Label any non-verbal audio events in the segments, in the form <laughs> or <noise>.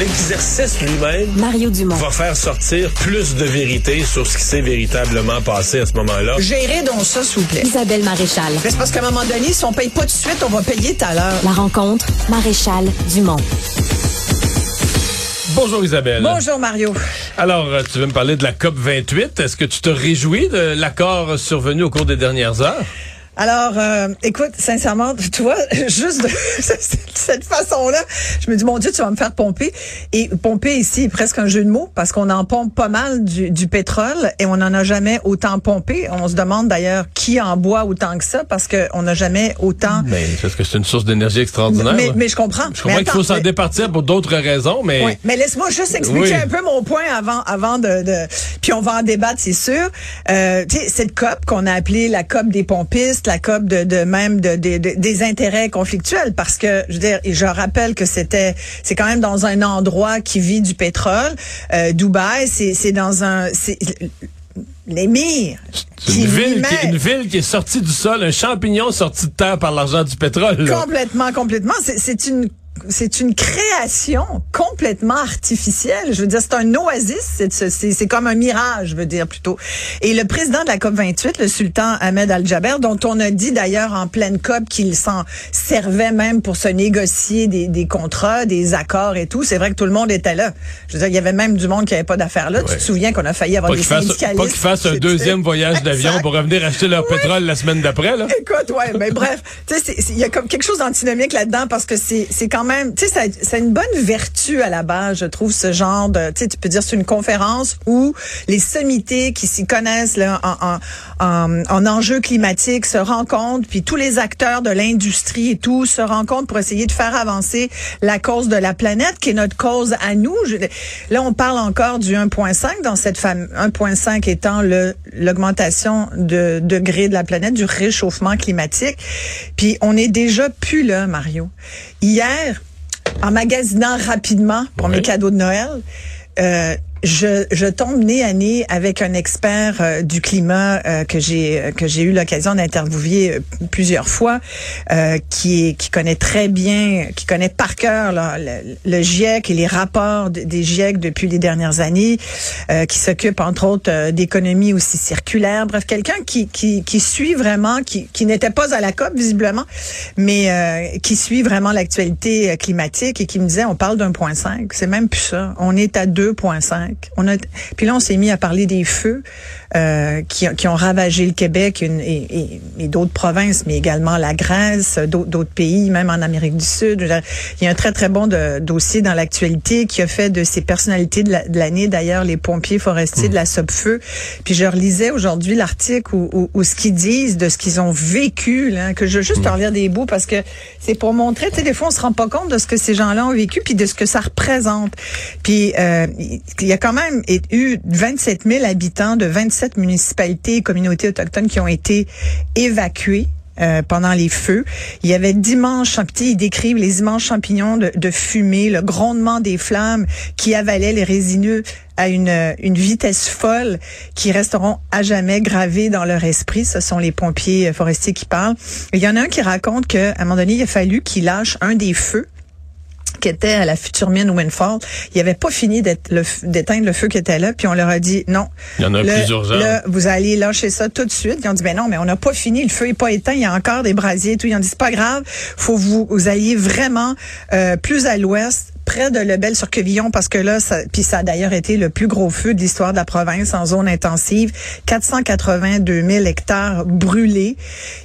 l'exercice lui-même Mario Dumont. va faire sortir plus de vérité sur ce qui s'est véritablement passé à ce moment-là. Gérez donc ça, s'il vous plaît. Isabelle Maréchal. C'est parce qu'à un moment donné, si on paye pas tout de suite, on va payer tout à l'heure. La rencontre, Maréchal Dumont. Bonjour Isabelle. Bonjour, Mario. Alors, euh, tu veux me parler de la COP 28. Est-ce que tu te réjouis de l'accord survenu au cours des dernières heures? Alors, euh, écoute, sincèrement, tu vois, <laughs> juste <laughs> de cette façon-là, je me dis, mon Dieu, tu vas me faire pomper. Et pomper ici est presque un jeu de mots parce qu'on en pompe pas mal du, du pétrole et on n'en a jamais autant pompé. On se demande d'ailleurs qui en boit autant que ça parce qu'on n'a jamais autant... Mais parce que c'est une source d'énergie extraordinaire. Mais, mais je comprends. je comprends qu'il faut s'en départir pour d'autres raisons, mais... Ouais. Mais laisse-moi juste expliquer Oui. un peu mon point avant, avant de, de- puis on va en débattre, c'est sûr. Euh, tu sais, cette COP qu'on a appelée la COP des pompistes, la COP de, de même de, de- de- des intérêts conflictuels, parce que je veux dire, et je rappelle que c'était, c'est quand même dans un endroit qui vit du pétrole, euh, Dubaï, c'est, c'est dans un, c'est l'émir. C'est une ville, qui, met- une ville qui est sortie du sol, un champignon sorti de terre par l'argent du pétrole. là. Complètement, complètement. C'est- C'est une c'est une création complètement artificielle. Je veux dire, c'est un oasis, c'est comme un mirage, je veux dire plutôt. Et le président de la COP 28, le sultan Ahmed Al-Jaber, dont on a dit d'ailleurs en pleine COP qu'il s'en servait même pour se négocier des, des contrats, des accords et tout. C'est vrai que tout le monde était là. Je veux dire, il y avait même du monde qui avait pas d'affaires là. Tu te souviens qu'on a failli avoir Pas des syndicalistes. pas qu'ils fassent un <laughs> deuxième voyage d'avion pour revenir acheter leur pétrole la semaine d'après. là. <laughs> Écoute, ouais, mais bref, tu sais, il y a comme quelque chose d'antinomique là-dedans parce que c'est quand même, tu sais, ça, ça a une bonne vertu à la base, je trouve, ce genre de, tu sais, tu peux dire c'est une conférence où les sommités qui s'y connaissent là, en, en, en, en enjeux climatiques se rencontrent, puis tous les acteurs de l'industrie et tout se rencontrent pour essayer de faire avancer la cause de la planète, qui est notre cause à nous. Je- là, on parle encore du 1.5 dans cette femme, 1.5 étant l'augmentation de degrés de la planète, du réchauffement climatique. Puis on est déjà plus là, Mario. Hier, en magasinant rapidement pour mes cadeaux de Noël, euh, je, je tombe nez à nez avec un expert euh, du climat euh, que j'ai que j'ai eu l'occasion d'interviewer euh, plusieurs fois, euh, qui qui connaît très bien, qui connaît par cœur le, GIEC et les rapports de- des GIEC depuis les dernières années, euh, qui s'occupe entre autres euh, d'économie aussi circulaire. Bref, quelqu'un qui, qui qui suit vraiment, qui qui n'était pas à la COP visiblement, mais euh, qui suit vraiment l'actualité euh, climatique et qui me disait on parle d'un point cinq, c'est même plus ça, on est à 2.5. On a puis là on s'est mis à parler des feux euh, qui, qui ont ravagé le Québec une- et, et- et d'autres provinces, mais également la Grèce, d'autres pays, même en Amérique du Sud. Il y a un très très bon de- dossier dans l'actualité qui a fait de ces personnalités de la- de l'année d'ailleurs les pompiers forestiers de la Sopfeu. Puis je relisais aujourd'hui l'article où, où- où ce qu'ils disent de ce qu'ils ont vécu, là, que je veux juste en lire des bouts parce que c'est pour montrer, tu sais, des fois on se rend pas compte de ce que ces gens-là ont vécu puis de ce que ça représente. Puis euh, il y a quand même eu 27 000 habitants de 27 municipalités et communautés autochtones qui ont été évacués euh, pendant les feux. Il y avait d'immenses champignons, ils décrivent les immenses champignons de, fumée, le grondement des flammes qui avalaient les résineux à une, une vitesse folle qui resteront à jamais gravés dans leur esprit. Ce sont les pompiers forestiers qui parlent. Il y en a un qui raconte qu'à un moment donné, il a fallu qu'il lâche un des feux qui était à la future mine Windfall, il avait pas fini d'éteindre le feu qui était là, puis on leur a dit non. Il y en a un Le- vous allez lâcher ça tout de suite. Ils ont dit ben non, mais on n'a pas fini, le feu est pas éteint, il y a encore des brasiers et tout. Ils ont dit c'est pas grave, faut vous vous alliez vraiment euh, plus à l'ouest près de Lebel sur Quevillon parce que là ça puis ça a d'ailleurs été le plus gros feu de l'histoire de la province en zone intensive 482 000 hectares brûlés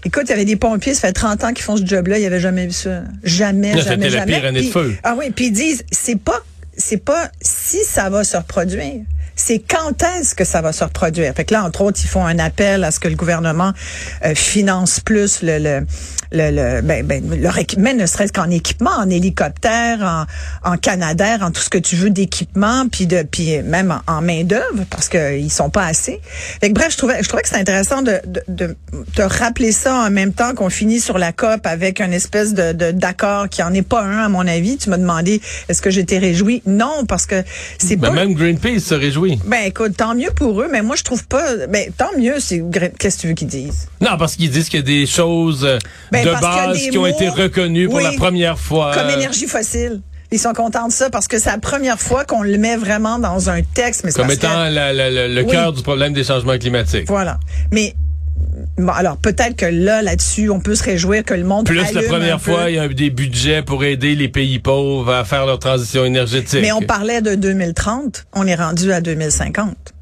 écoute il y avait des pompiers ça fait 30 ans qu'ils font ce job là il y avait jamais vu ça jamais jamais c'était la jamais pire année de feu. ah oui, puis ils disent c'est pas c'est pas si ça va se reproduire. C'est quand est-ce que ça va se reproduire? Fait que là, entre autres, ils font un appel à ce que le gouvernement euh, finance plus le, le, le, le- ben, ben, leur équipement, ne serait-ce qu'en équipement, en hélicoptère, en, en canadair, en tout ce que tu veux d'équipement, puis de, puis même en, en main d'œuvre, parce qu'ils sont pas assez. Fait que bref, je trouvais, je trouvais que c'est intéressant de, de, de te rappeler ça en même temps qu'on finit sur la COP avec une espèce de de- d'accord qui en est pas un à mon avis. Tu m'as demandé est-ce que j'étais réjouie Non, parce que c'est Ben, pas. même Greenpeace se réjouit. Ben écoute, tant mieux pour eux, mais moi je trouve pas. Ben tant mieux, c'est qu'est-ce que tu veux qu'ils disent? Non, parce qu'ils disent qu'il y a des choses euh, Ben, de parce base qui ont été reconnues pour la première fois. Comme énergie fossile. Ils sont contents de ça parce que c'est la première fois qu'on le met vraiment dans un texte. Mais Comme étant le cœur du problème des changements climatiques. Voilà. Mais Bon, alors peut-être que là, là-dessus, on peut se réjouir que le monde Plus la première fois, il y a des budgets pour aider les pays pauvres à faire leur transition énergétique. Mais on parlait de 2030, on est rendu à 2050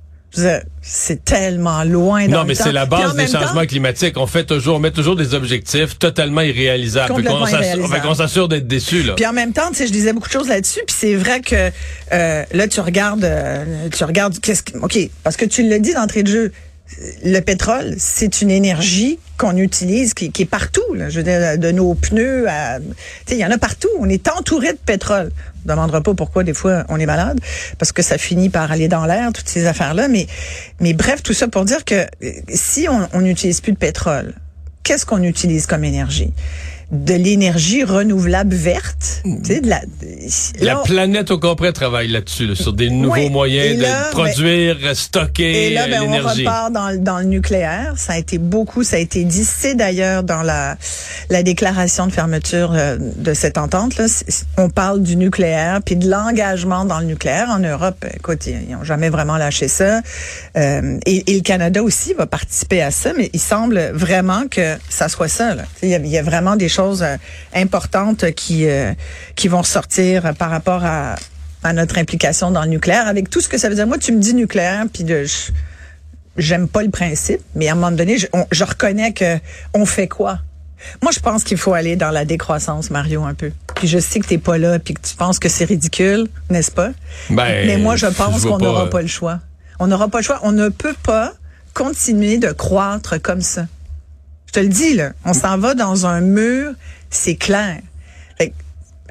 c'est tellement loin dans Non, mais c'est la base des changements climatiques. On fait toujours, on met toujours des objectifs totalement irréalisables. On s'assure d'être déçu. Puis en même temps, tu sais, je disais beaucoup de choses là-dessus. Puis c'est vrai que euh, là, tu regardes, euh, tu regardes, qu'est-ce que, ok, parce que tu le dis d'entrée de jeu, le pétrole, c'est une énergie qu'on utilise, qui, est partout. Je veux dire, de nos pneus, il y en a partout. On est entouré de pétrole. On ne demandera pas pourquoi des fois on est malade, parce que ça finit par aller dans l'air, toutes ces affaires-là. Mais, mais bref, tout ça pour dire que si on n'utilise plus de pétrole, qu'est-ce qu'on utilise comme énergie? De l'énergie renouvelable verte. Sais, de la, la planète au complet travaille là-dessus, sur des nouveaux moyens de produire, stocker et là, ben. On repart dans, dans, le nucléaire. Ça a été beaucoup, ça a été dit. C'est d'ailleurs dans la, la déclaration de fermeture euh, de cette entente. Là, on parle du nucléaire, puis de l'engagement dans le nucléaire. En Europe, écoute, ils n'ont jamais vraiment lâché ça. Euh, et, et, le Canada aussi va participer à ça, mais il semble vraiment que ça soit ça. Il y, y a vraiment des choses euh, importantes qui euh, qui vont sortir par rapport à, à notre implication dans le nucléaire, avec tout ce que ça veut dire. Moi, tu me dis nucléaire, puis de j'aime pas le principe, mais à un moment donné, je, je reconnais que on fait quoi? Moi, je pense qu'il faut aller dans la décroissance, Mario, un peu. Puis je sais que t'es pas là, puis que tu penses que c'est ridicule, n'est-ce pas? Ben, mais moi, je pense qu'on n'aura pas le choix. On n'aura pas le choix. On ne peut pas continuer de croître comme ça. Je te le dis, là, on s'en va dans un mur, c'est clair.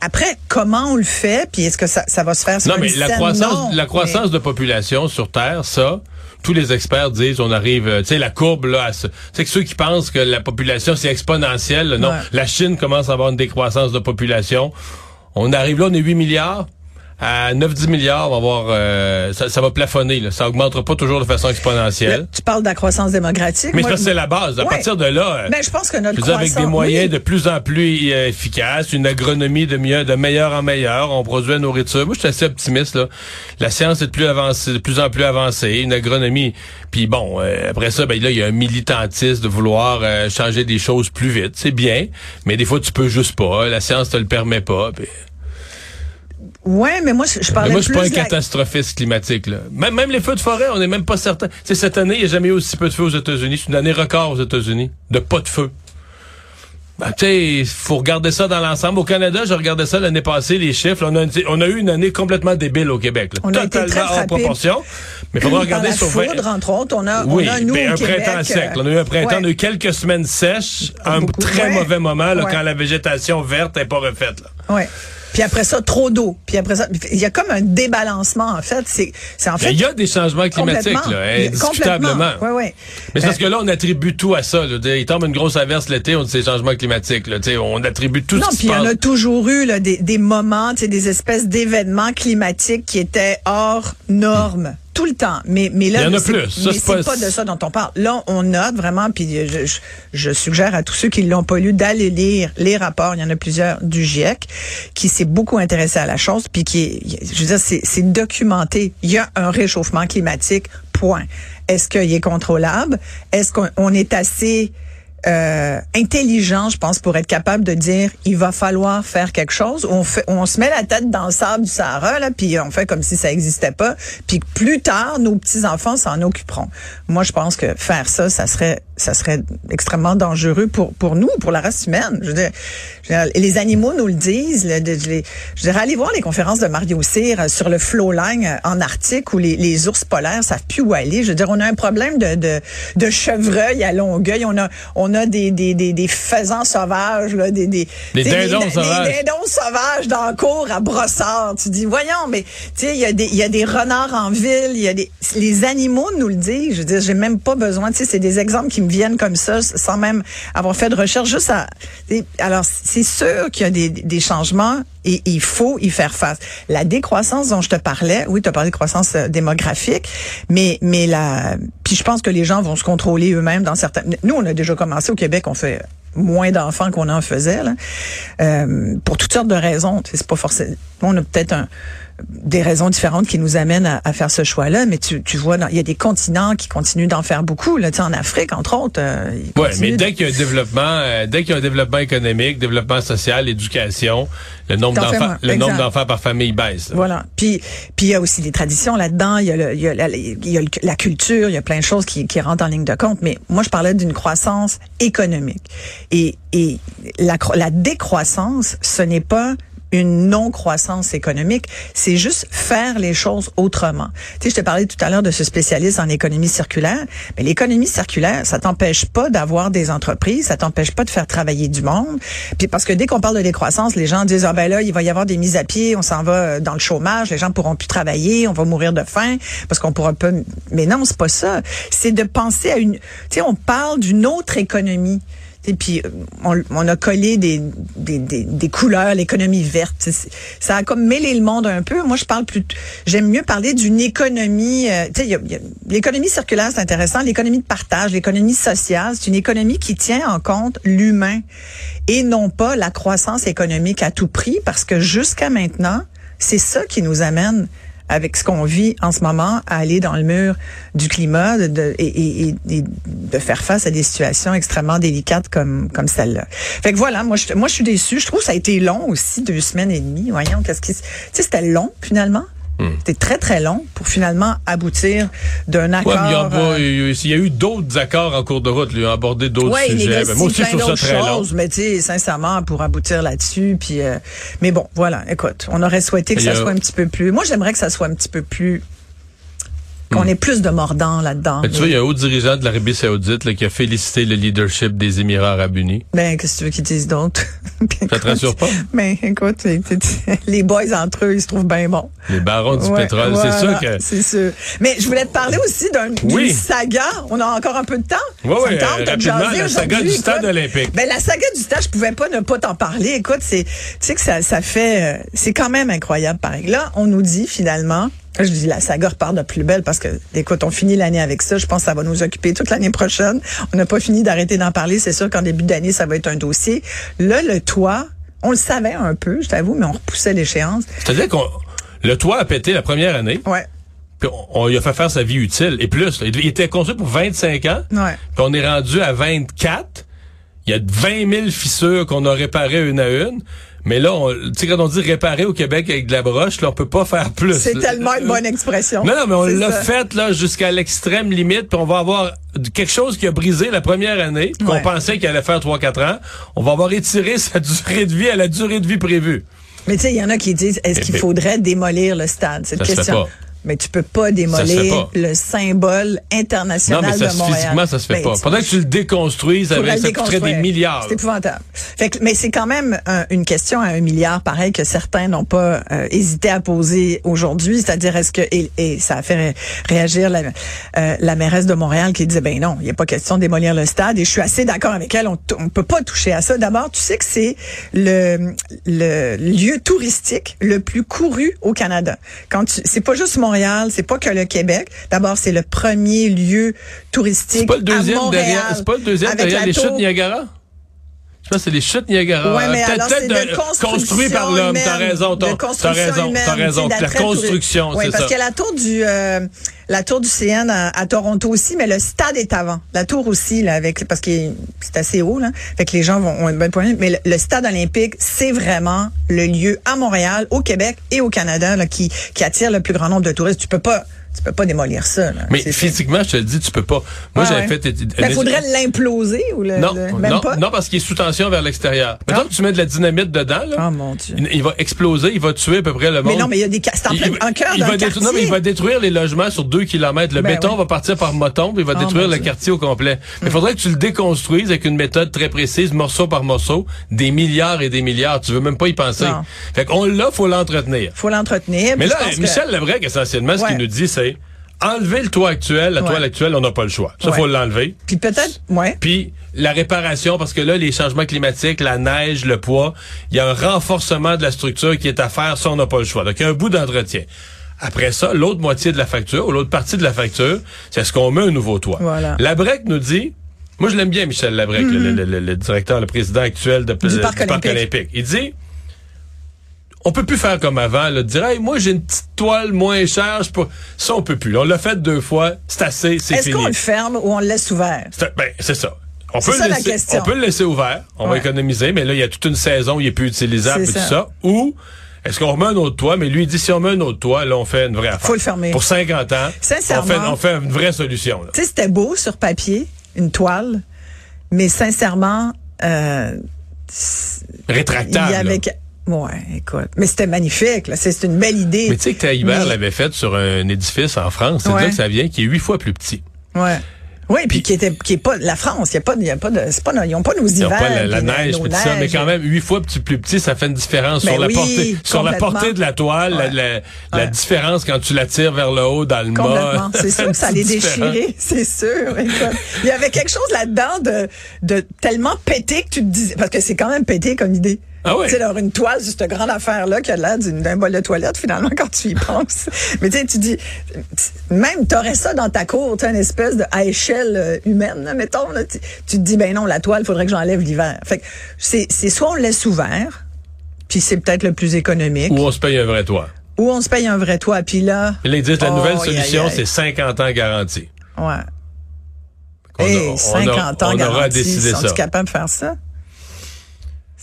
après, comment on le fait, puis est-ce que ça, ça va se faire sur Non, mais la croissance, la croissance de population sur Terre, ça, tous les experts disent, on arrive, euh, tu sais, la courbe là, c'est que ceux qui pensent que la population c'est exponentiel, non, la Chine commence à avoir une décroissance de population. On arrive là, on est 8 milliards à 9-10 milliards, on va voir, euh, ça, va plafonner. Là. Ça augmentera pas toujours de façon exponentielle. tu parles de la croissance démographique. Mais c'est la base. À partir de là, euh, ben, je pense que notre croissance, avec des moyens de plus en plus euh, efficaces, une agronomie de mieux, de meilleur en meilleur, on produit la nourriture. Moi, je suis assez optimiste. Là. La science est de plus avancée, de plus en plus avancée, une agronomie. Puis bon, après ça, ben là, il y a un militantisme de vouloir changer des choses plus vite. C'est bien, mais des fois, tu peux juste pas. La science te le permet pas. Ouais, mais moi, je, je parlais mais moi, je suis pas un catastrophiste climatique. Là. Même, même les feux de forêt, on n'est même pas certain. C'est cette année, il n'y a jamais eu aussi peu de feux aux États-Unis. C'est une année record aux États-Unis de pas de feu. Ben, tu sais, faut regarder ça dans l'ensemble. Au Canada, je regardais ça l'année passée, les chiffres. On a, on a eu une année complètement débile au Québec. Là. On Totalement a hors proportion. Mais il faudra regarder la sur foudre, entre autres. On a, oui, on a nous, un Québec, printemps sec. On a eu un printemps, on a eu quelques semaines sèches, un très mauvais moment là, quand la végétation verte n'est pas refaite. Là. Puis après ça, trop d'eau. Puis après ça, il y a comme un débalancement en fait. C'est, c'est en fait. Il y a des changements climatiques là, indiscutablement. Ouais, ouais. Mais c'est parce que là, on attribue tout à ça. Là. Il tombe une grosse averse l'été, on dit c'est changements climatiques. Là. on attribue tout non, ce qui Non, puis il y en a toujours eu là, des, des moments, des espèces d'événements climatiques qui étaient hors normes tout le temps. Mais, mais là, c'est pas... pas... de ça dont on parle. Là, on note vraiment, puis je, je, suggère à tous ceux qui l'ont pas lu d'aller lire les rapports. Il y en a plusieurs du GIEC qui s'est beaucoup intéressé à la chose, puis qui, est, je veux dire, c'est documenté. Il y a un réchauffement climatique. Point. Est-ce qu'il est contrôlable? Est-ce qu'on est assez euh, intelligent, je pense, pour être capable de dire il va falloir faire quelque chose. On fait, on se met la tête dans le sable du Sahara là, puis on fait comme si ça n'existait pas, puis plus tard nos petits enfants s'en occuperont. Moi, je pense que faire ça, ça serait ça serait extrêmement dangereux pour pour nous, pour la race humaine. Je veux dire, les animaux nous le disent. je, je dirais, allez voir les conférences de Mario Cyr euh, sur le flowline euh, en Arctique où les, les ours polaires savent plus où aller. Je veux dire, on a un problème de de, de chevreuil à Longueuil. On a on a des des, des, des faisans sauvages, là, des des, des dindons sauvages, des dindons sauvages dans le cours à Brossard. Tu dis, voyons, mais tu sais, il y a des il y a des renards en ville. Il y a des les animaux nous le disent. Je veux dire, j'ai même pas besoin. Tu sais, c'est des exemples qui me viennent comme ça, sans même avoir fait de recherche. Juste à alors c'est sûr qu'il y a des, des changements et il faut y faire face. La décroissance dont je te parlais, oui, tu as parlé de croissance euh, démographique, mais mais la puis je pense que les gens vont se contrôler eux-mêmes dans certains Nous, on a déjà commencé au Québec, on fait moins d'enfants qu'on en faisait, là, euh, pour toutes sortes de raisons. C'est pas forcément. On a peut-être un des raisons différentes qui nous amènent à, à faire ce choix-là, mais tu, tu vois, il y a des continents qui continuent d'en faire beaucoup. Là, en Afrique, entre autres. Euh, oui, mais dès qu'il y a un développement, euh, dès qu'il y a un développement économique, développement social, éducation, le nombre d'enfants, le nombre d'enfants par famille baisse. Voilà. Puis, puis il y a aussi des traditions là-dedans. Il y a, le, il y a, la, il y a la culture. Il y a plein de choses qui, qui rentrent en ligne de compte. Mais moi, je parlais d'une croissance économique. Et, et la, la décroissance, ce n'est pas une non-croissance économique, c'est juste faire les choses autrement. Tu sais, je te parlais tout à l'heure de ce spécialiste en économie circulaire, mais l'économie circulaire, ça t'empêche pas d'avoir des entreprises, ça t'empêche pas de faire travailler du monde. Puis parce que dès qu'on parle de décroissance, les gens disent ah ben là, il va y avoir des mises à pied, on s'en va euh, dans le chômage, les gens pourront plus travailler, on va mourir de faim parce qu'on pourra pas mais non, c'est pas ça. C'est de penser à une tu sais, on parle d'une autre économie. Et puis on, on, a collé des, des, des, couleurs, l'économie verte. Ça a comme mêlé le monde un peu. Moi, je parle plus. J'aime mieux parler d'une économie. Euh, l'économie circulaire, c'est intéressant. L'économie de partage, l'économie sociale, c'est une économie qui tient en compte l'humain et non pas la croissance économique à tout prix, parce que jusqu'à maintenant, c'est ça qui nous amène avec ce qu'on vit en ce moment, à aller dans le mur du climat de, et, et, et, de faire face à des situations extrêmement délicates comme comme celle-là. Fait que voilà, moi je, moi je suis déçue. Je trouve que ça a été long aussi, deux semaines et demie. Voyons, qu'est-ce qui, tu sais, c'était long finalement. Hmm. C'était très, très long pour finalement aboutir d'un accord. Ouais, il, y a, eu d'autres accords en cours de route. Lui, abordé d'autres sujets. Mais moi aussi, trouve ça très long. Mais tu sais, sincèrement, pour aboutir là-dessus. Puis, euh, mais bon, voilà. Écoute, on aurait souhaité que ça soit un petit peu plus. Moi, j'aimerais que ça soit un petit peu plus qu'on ait plus de mordants là-dedans. tu vois, il y a un haut dirigeant de l'Arabie saoudite là, qui a félicité le leadership des Émirats arabes unis. Ben, qu'est-ce que tu veux qu'ils disent d'autre? <laughs> ça te rassure pas? Mais <laughs> ben, écoute, les boys entre eux, ils se trouvent bien bons. Les barons du pétrole, c'est sûr que... C'est sûr. Mais je voulais te parler aussi d'un oui. saga. On a encore un peu de temps. Oui, oui, euh, rapidement, la saga du stade olympique. Ben, la saga du stade, je pouvais pas ne pas t'en parler. Écoute, c'est, tu sais que ça, ça fait, euh, c'est quand même incroyable, pareil. Là, on nous dit finalement, je dis la saga repart de plus belle parce que, écoute, on finit l'année avec ça. Je pense que ça va nous occuper toute l'année prochaine. On n'a pas fini d'arrêter d'en parler. C'est sûr qu'en début d'année, ça va être un dossier. Là, le toit, on le savait un peu, je t'avoue, mais on repoussait l'échéance. C'est-à-dire qu'on le toit a pété la première année. Ouais. Puis on, lui a fait faire sa vie utile. Et plus, il était construit pour 25 ans. Ouais. Puis on est rendu à 24. Il y a 20 000 fissures qu'on a réparées une à une. Mais là, tu sais, quand on dit réparer au Québec avec de la broche, là, on peut pas faire plus. C'est tellement une bonne expression. Non, non, mais on l'a fait là jusqu'à l'extrême limite, puis on va avoir quelque chose qui a brisé la première année, qu'on pensait qu'il allait faire 3-4 ans. On va avoir étiré <laughs> sa durée de vie à la durée de vie prévue. Mais tu sais, il y en a qui disent, est-ce qu'il faudrait démolir le stade? Cette question. Mais tu peux pas démolir le symbole international non, mais ça, de Montréal. Physiquement, ça se fait ben, pas. Pendant que tu le déconstruises, avec, ça coûterait des milliards. C'est épouvantable. Fait que, mais c'est quand même une question à un milliard, pareil, que certains n'ont pas euh, hésité à poser aujourd'hui. C'est-à-dire, est-ce que... Et, et, ça a fait réagir la, euh, la mairesse de Montréal qui disait, ben non, il n'y a pas question de démolir le stade. Et je suis assez d'accord avec elle. On ne peut pas toucher à ça. D'abord, tu sais que c'est le, le lieu touristique le plus couru au Canada. Quand c'est pas juste Montréal Montréal, c'est pas que le Québec. D'abord, c'est le premier lieu touristique c'est pas le deuxième à Montréal. Derrière, c'est pas le deuxième derrière les chutes Niagara? Je pense que c'est les chutes Niagara. Ouais, mais alors, c'est de, construit par l'homme. T'as raison, t'as raison, t'as raison. La construction, c'est ça. Oui, parce qu'il y a la tour du, euh, la tour du CN à, Toronto aussi, mais le stade est avant. La tour aussi, là, avec, parce que c'est assez haut, là. Fait que les gens vont, ont un bon point. Mais le, stade olympique, c'est vraiment le lieu à Montréal, au Québec et au Canada, là, qui, qui attire le plus grand nombre de touristes. Tu peux pas, tu peux pas démolir ça. Là. Mais physiquement, je te le dis, tu peux pas. Moi, j'avais fait. Mais il faudrait l'imploser ou le. Non, même non, pas? non, parce qu'il est sous tension vers l'extérieur. Maintenant ah. que tu mets de la dynamite dedans, là, oh, mon Dieu. Il, va exploser, il va tuer à peu près le monde. Mais non, mais il y a des. C'est en, plein, en cœur d'un quartier. Non, mais il va détruire les logements sur deux kilomètres. Le ben béton va partir par moton, puis il va oh, détruire le quartier au complet. Mais il mm. faudrait que tu le déconstruises avec une méthode très précise, morceau par morceau, des milliards et des milliards. Tu veux même pas y penser. Non. Fait qu'on l'a, faut l'entretenir. Faut l'entretenir. Mais là, Michel Lebrec, essentiellement, ce qu'il nous dit, c'est enlever le toit actuel, la toile actuelle, on n'a pas le choix. Ça, faut l'enlever. Puis peut-être, ouais. Puis la réparation, parce que là, les changements climatiques, la neige, le poids, il y a un renforcement de la structure qui est à faire, ça, on n'a pas le choix. Donc, il y a un bout d'entretien. Après ça, l'autre moitié de la facture, ou l'autre partie de la facture, c'est est-ce qu'on met un nouveau toit. Voilà. La BREC nous dit, Moi, je l'aime bien, Michel Labrec, le, le- le- le directeur, le président actuel de, Du Parc olympique. olympique. Il dit, on peut plus faire comme avant, là, de dire, hey, moi, j'ai une petite toile moins chère, peux... Ça, on peut plus. On l'a fait deux fois, c'est assez, c'est Est-ce qu'on le ferme ou on le laisse ouvert? C'est- Ben, c'est ça. On C'est peut, ça, le la laisser, question. on peut le laisser ouvert, on va économiser, mais là, il y a toute une saison où il est plus utilisable et tout ça. ça. Ou est-ce qu'on remet un autre toit? Mais lui, il dit, si on met un autre toit, là, on fait une vraie affaire. Faut le fermer. Pour 50 ans, Sincèrement. on fait, on fait une vraie solution. Tu sais, c'était beau sur papier, une toile, mais sincèrement, euh, Rétractable. Ouais, écoute. Mais c'était magnifique, là. C'est une belle idée. Mais tu sais que Mais- l'avait fait sur un édifice en France. C'est Ouais. là que ça vient, qui est huit fois plus petit. Ouais. Oui, puis qui était qui est pas la France, il y a pas y a pas de c'est pas ils ont pas nos Ils hivers. n'ont pas la, la neige, puis tout ça, mais quand même, huit fois plus, plus petit, ça fait une différence Ben sur, la oui, portée, sur la portée de la toile, la- Ouais. la, la Ouais. différence quand tu la tires vers le haut dans le mât. C'est sûr que ça <laughs> allait déchirer, <laughs> c'est sûr. Il y avait quelque chose là-dedans de, de tellement pété que tu te disais, parce que c'est quand même pété comme idée. Ah sais, d'avoir une toile cette grande affaire-là qui a l'air d'un bol de toilette, finalement, <laughs> quand tu y penses. Mais tu sais, tu dis, même t'aurais ça dans ta cour, tu une espèce de, à échelle euh, humaine, là, mettons, là, tu, tu te dis, ben non, la toile, faudrait que j'enlève l'hiver. Fait que c'est c'est soit on le laisse ouvert, puis c'est peut-être le plus économique, Ou on se paye un vrai toit. ou on se paye un vrai toit, puis là, Et là, ils disent la nouvelle solution, c'est 50 ans garantie. ouais. On a- Hey, on 50 aura- ans on aura garantie. décidé Sont-ils ça. capables de faire ça?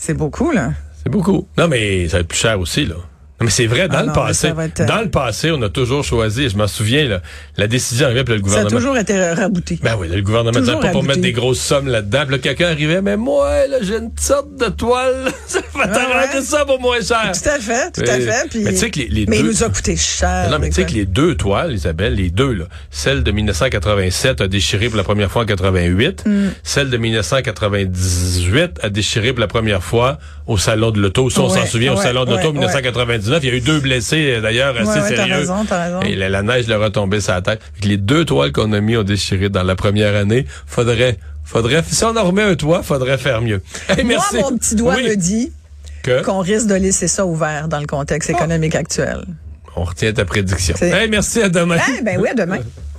C'est beaucoup, là. C'est beaucoup. Non, mais ça va être plus cher aussi, là. Mais c'est vrai, dans ah le passé, euh, dans le passé, on a toujours choisi, je m'en souviens, là, la décision arrivait, puis le gouvernement... Ça a toujours été rabouté. Ben oui, le gouvernement disait pas pour mettre des grosses sommes là-dedans, puis là, quelqu'un arrivait, mais moi, là, j'ai une sorte de toile, <laughs> ça va t'arranger ouais. ça pour moins cher. Tout à fait, tout à fait. Mais, tu sais les, les mais il nous a coûté cher. Non, mais tu sais que les deux toiles, Isabelle, les deux, là, celle de 1987 a déchiré pour la première fois en 88, mm. celle de 1998 a déchiré pour la première fois au Salon de l'Auto, si on s'en souvient, au Salon de l'Auto 1998 il y a eu deux blessés, euh, d'ailleurs, assez ouais, ouais, sérieux. As raison, as raison. Et la, la, neige leur a tombé sur la tête. Les deux toiles qu'on a mis ont déchiré dans la première année. Faudrait, faudrait, si on en remet un toit, faudrait faire mieux. <laughs> Moi, mon petit doigt me dit qu'on risque de laisser ça ouvert dans le contexte ah. économique actuel. On retient ta prédiction. Merci, à demain. Eh, ben oui, à demain. <laughs>